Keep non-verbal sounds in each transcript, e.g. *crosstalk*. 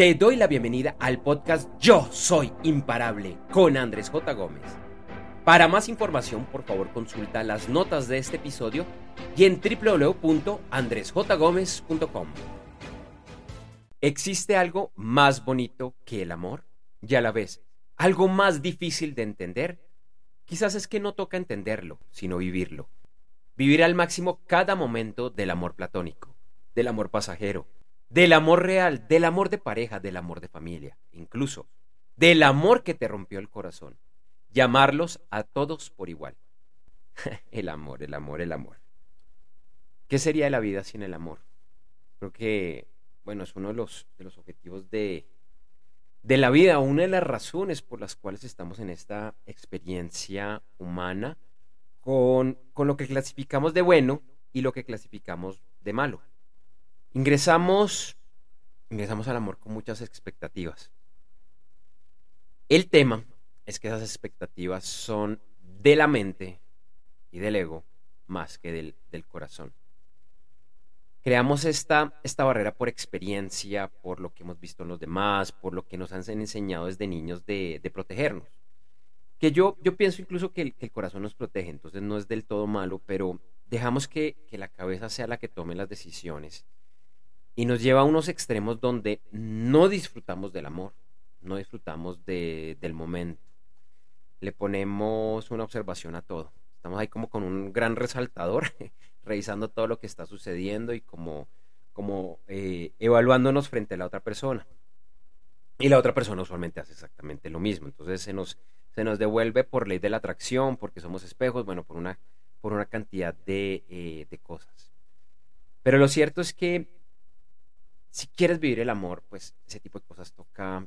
Te doy la bienvenida al podcast Yo Soy Imparable con Andrés J. Gómez. Para más información, por favor, consulta las notas de este episodio y en www.andresjgomez.com. ¿Existe algo más bonito que el amor? Y a la vez, algo más difícil de entender. Quizás es que no toca entenderlo, sino vivirlo. Vivir al máximo cada momento del amor platónico, del amor pasajero, del amor real, del amor de pareja, del amor de familia, incluso del amor que te rompió el corazón. Llamarlos a todos por igual. *laughs* el amor, el amor, el amor. ¿Qué sería la vida sin el amor? Creo que, bueno, es uno de los, de los objetivos de, de la vida, una de las razones por las cuales estamos en esta experiencia humana con, con lo que clasificamos de bueno y lo que clasificamos de malo. Ingresamos, ingresamos al amor con muchas expectativas. El tema es que esas expectativas son de la mente y del ego más que del, corazón. Creamos esta, esta barrera por experiencia, por lo que hemos visto en los demás, por lo que nos han enseñado desde niños de, de protegernos. Que yo, yo pienso incluso que el, que el, corazón nos protege, entonces no es del todo malo, pero dejamos que, que la cabeza sea la que tome las decisiones y nos lleva a unos extremos donde no disfrutamos del amor, no disfrutamos de, del momento. Le ponemos una observación a todo. Estamos ahí como con un gran resaltador, *laughs* revisando todo lo que está sucediendo y como, como eh, evaluándonos frente a la otra persona. Y la otra persona usualmente hace exactamente lo mismo. Entonces se nos, se nos devuelve por ley de la atracción, porque somos espejos, bueno, por una, por una cantidad de, eh, de cosas. Pero lo cierto es que si quieres vivir el amor, pues ese tipo de cosas toca,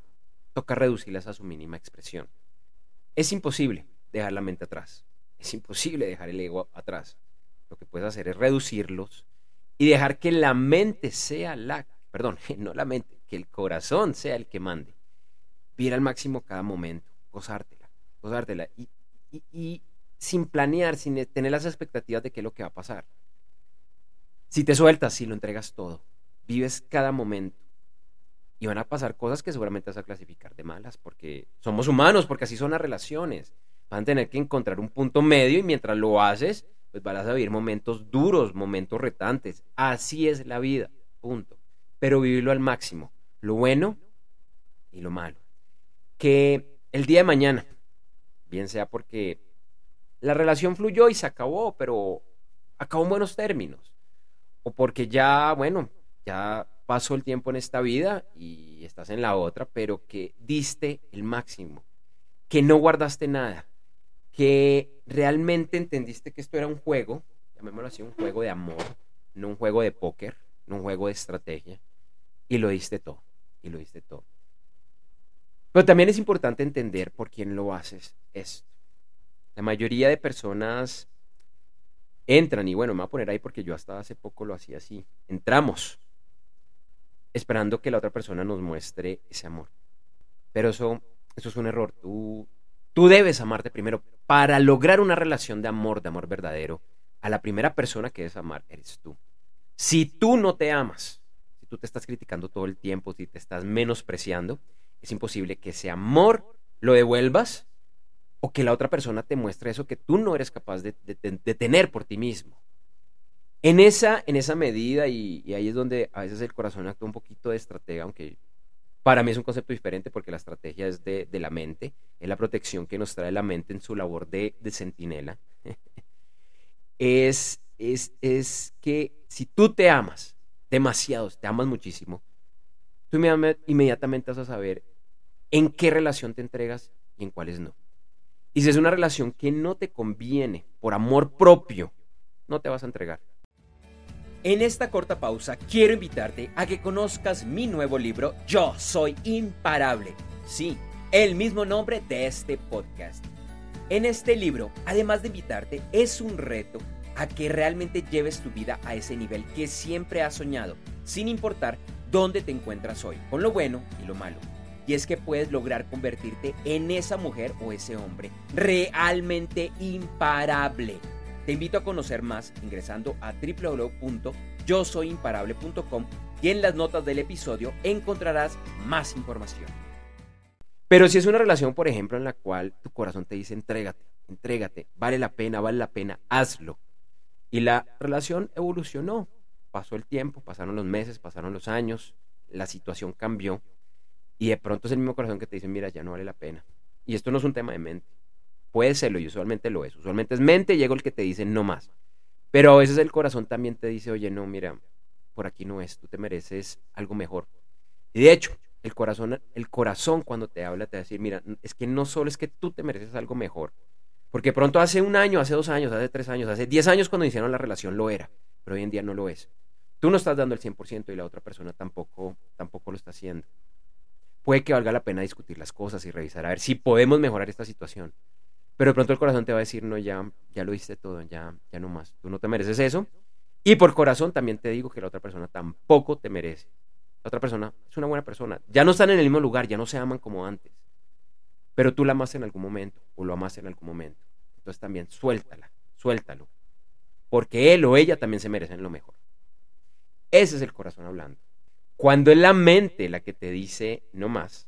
toca reducirlas a su mínima expresión. Es imposible dejar la mente atrás. Es imposible dejar el ego atrás. Lo que puedes hacer es reducirlos y dejar que la mente sea la, perdón, *laughs* no la mente, que el corazón sea el que mande. Vivir al máximo cada momento, gozártela, gozártela y, y, y sin planear, sin tener las expectativas de qué es lo que va a pasar. Si te sueltas, si lo entregas todo, vives cada momento. Y van a pasar cosas que seguramente vas a clasificar de malas, porque somos humanos, porque así son las relaciones. Van a tener que encontrar un punto medio y mientras lo haces, pues vas a vivir momentos duros, momentos retantes. Así es la vida, punto. Pero vivirlo al máximo, lo bueno y lo malo. Que el día de mañana, bien sea porque la relación fluyó y se acabó, pero acabó en buenos términos. O porque ya, bueno, ya pasó el tiempo en esta vida y estás en la otra, pero que diste el máximo, que no guardaste nada, que realmente entendiste que esto era un juego, llamémoslo así, un juego de amor, no un juego de póker, no un juego de estrategia, y lo diste todo, y lo diste todo. Pero también es importante entender por quién lo haces esto. La mayoría de personas entran, y bueno, me voy a poner ahí porque yo hasta hace poco lo hacía así, entramos esperando que la otra persona nos muestre ese amor. Pero eso, eso es un error. Tú, tú debes amarte primero. Para lograr una relación de amor, de amor verdadero, a la primera persona que debes amar eres tú. Si tú no te amas, si tú te estás criticando todo el tiempo, si te estás menospreciando, es imposible que ese amor lo devuelvas o que la otra persona te muestre eso que tú no eres capaz de, de, de tener por ti mismo. En esa, en esa medida, y, y, ahí es donde a veces el corazón actúa un poquito de estratega, aunque para mí es un concepto diferente porque la estrategia es de, de la mente, es la protección que nos trae la mente en su labor de, de centinela. *laughs* es, es, es que si tú te amas demasiado, te amas muchísimo, tú inmediatamente vas a saber en qué relación te entregas y en cuáles no. Y si es una relación que no te conviene por amor propio, no te vas a entregar. En esta corta pausa quiero invitarte a que conozcas mi nuevo libro Yo Soy Imparable. Sí, el mismo nombre de este podcast. En este libro, además de invitarte, es un reto a que realmente lleves tu vida a ese nivel que siempre has soñado, sin importar dónde te encuentras hoy, con lo bueno y lo malo. Y es que puedes lograr convertirte en esa mujer o ese hombre realmente imparable te invito a conocer más ingresando a www.yosoyimparable.com y en las notas del episodio encontrarás más información. Pero si es una relación, por ejemplo, en la cual tu corazón te dice entrégate, entrégate, vale la pena, vale la pena, hazlo. Y la relación evolucionó, pasó el tiempo, pasaron los meses, pasaron los años, la situación cambió y de pronto es el mismo corazón que te dice, mira, ya no vale la pena. Y esto no es un tema de mente. Puede serlo y usualmente lo es. Usualmente es mente y llega el que te dice no más. Pero a veces el corazón también te dice, oye, no, mira, por aquí no es, tú te mereces algo mejor. Y de hecho, el corazón, el corazón cuando te habla te va a decir, mira, es que no solo es que tú te mereces algo mejor, porque pronto hace un año, hace dos años, hace tres años, hace diez años cuando iniciaron la relación lo era, pero hoy en día no lo es. Tú no estás dando el 100% y la otra persona tampoco, tampoco lo está haciendo. Puede que valga la pena discutir las cosas y revisar a ver si podemos mejorar esta situación. Pero de pronto el corazón te va a decir, no, ya, ya lo hiciste todo, ya, ya no más. Tú no te mereces eso. Y por corazón también te digo que la otra persona tampoco te merece. La otra persona es una buena persona. Ya no están en el mismo lugar, ya no se aman como antes. Pero tú la amas en algún momento o lo amas en algún momento. Entonces también suéltala, suéltalo. Porque él o ella también se merecen lo mejor. Ese es el corazón hablando. Cuando es la mente la que te dice no más,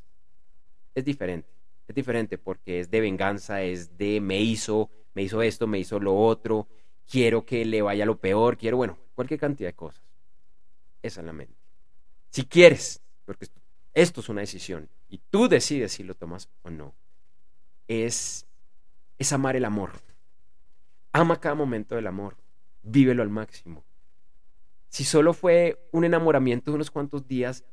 es diferente. Es diferente porque es de venganza, es de me hizo, me hizo esto, me hizo lo otro, quiero que le vaya lo peor, quiero, bueno, cualquier cantidad de cosas. Esa es la mente. Si quieres, porque esto es una decisión y tú decides si lo tomas o no, es, es amar el amor. Ama cada momento del amor, vívelo al máximo. Si solo fue un enamoramiento de unos cuantos días,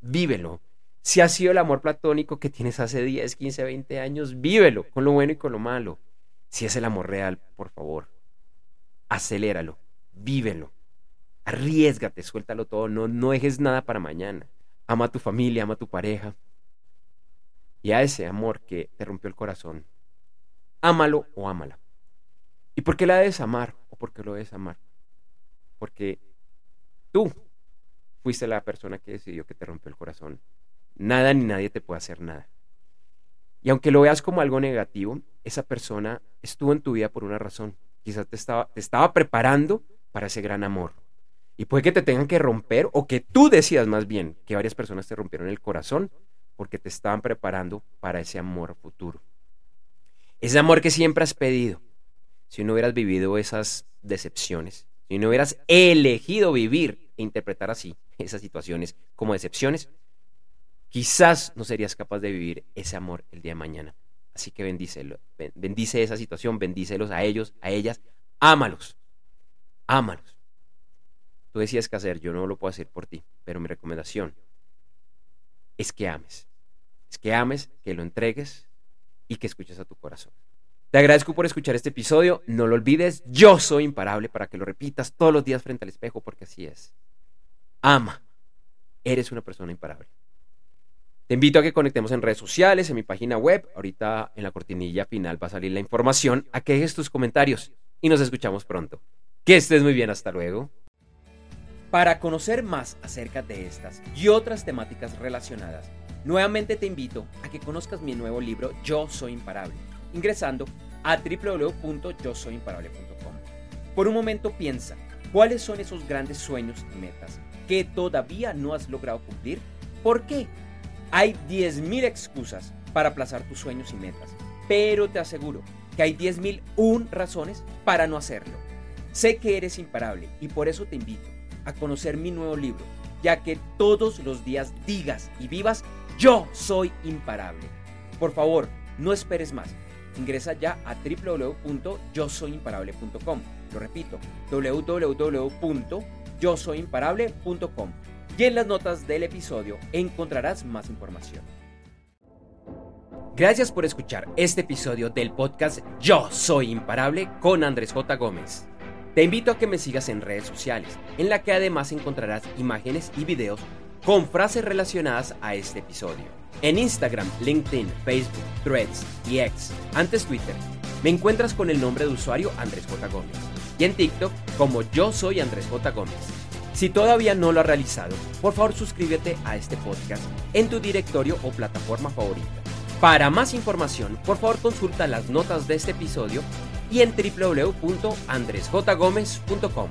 vívelo. Si ha sido el amor platónico que tienes hace 10, 15, 20 años, vívelo con lo bueno y con lo malo. Si es el amor real, por favor, aceléralo, vívelo, arriesgate, suéltalo todo, no, no dejes nada para mañana. Ama a tu familia, ama a tu pareja. Y a ese amor que te rompió el corazón, ámalo o ámala. ¿Y por qué la debes amar o por qué lo debes amar? Porque tú fuiste la persona que decidió que te rompió el corazón. Nada ni nadie te puede hacer nada. Y aunque lo veas como algo negativo, esa persona estuvo en tu vida por una razón. Quizás te estaba, te estaba preparando para ese gran amor. Y puede que te tengan que romper o que tú decidas más bien que varias personas te rompieron el corazón porque te estaban preparando para ese amor futuro. Ese amor que siempre has pedido. Si no hubieras vivido esas decepciones, si no hubieras elegido vivir e interpretar así esas situaciones como decepciones, quizás no serías capaz de vivir ese amor el día de mañana. Así que bendícelo, bendice esa situación, bendícelos a ellos, a ellas, ámalos, ámalos. Tú decías qué hacer, yo no lo puedo hacer por ti, pero mi recomendación es que ames, es que ames, que lo entregues y que escuches a tu corazón. Te agradezco por escuchar este episodio, no lo olvides, yo soy imparable para que lo repitas todos los días frente al espejo porque así es. Ama, eres una persona imparable. Te invito a que conectemos en redes sociales, en mi página web. Ahorita en la cortinilla final va a salir la información, a que dejes tus comentarios y nos escuchamos pronto. Que estés muy bien, hasta luego. Para conocer más acerca de estas y otras temáticas relacionadas, nuevamente te invito a que conozcas mi nuevo libro Yo Soy Imparable, ingresando a www.yosoyimparable.com. Por un momento piensa, ¿cuáles son esos grandes sueños y metas que todavía no has logrado cumplir? ¿Por qué? Hay 10.000 excusas para aplazar tus sueños y metas, pero te aseguro que hay 10.001 razones para no hacerlo. Sé que eres imparable y por eso te invito a conocer mi nuevo libro, ya que todos los días digas y vivas, yo soy imparable. Por favor, no esperes más. Ingresa ya a www.yosoyimparable.com. Lo repito, www.yosoyimparable.com y en las notas del episodio encontrarás más información. Gracias por escuchar este episodio del podcast Yo Soy Imparable con Andrés J. Gómez. Te invito a que me sigas en redes sociales, en la que además encontrarás imágenes y videos con frases relacionadas a este episodio. En Instagram, LinkedIn, Facebook, Threads y X, antes Twitter, me encuentras con el nombre de usuario Andrés J. Gómez. Y en TikTok como Yo Soy Andrés J. Gómez. Si todavía no lo has realizado, por favor suscríbete a este podcast en tu directorio o plataforma favorita. Para más información, por favor consulta las notas de este episodio y en www.andresjgomez.com.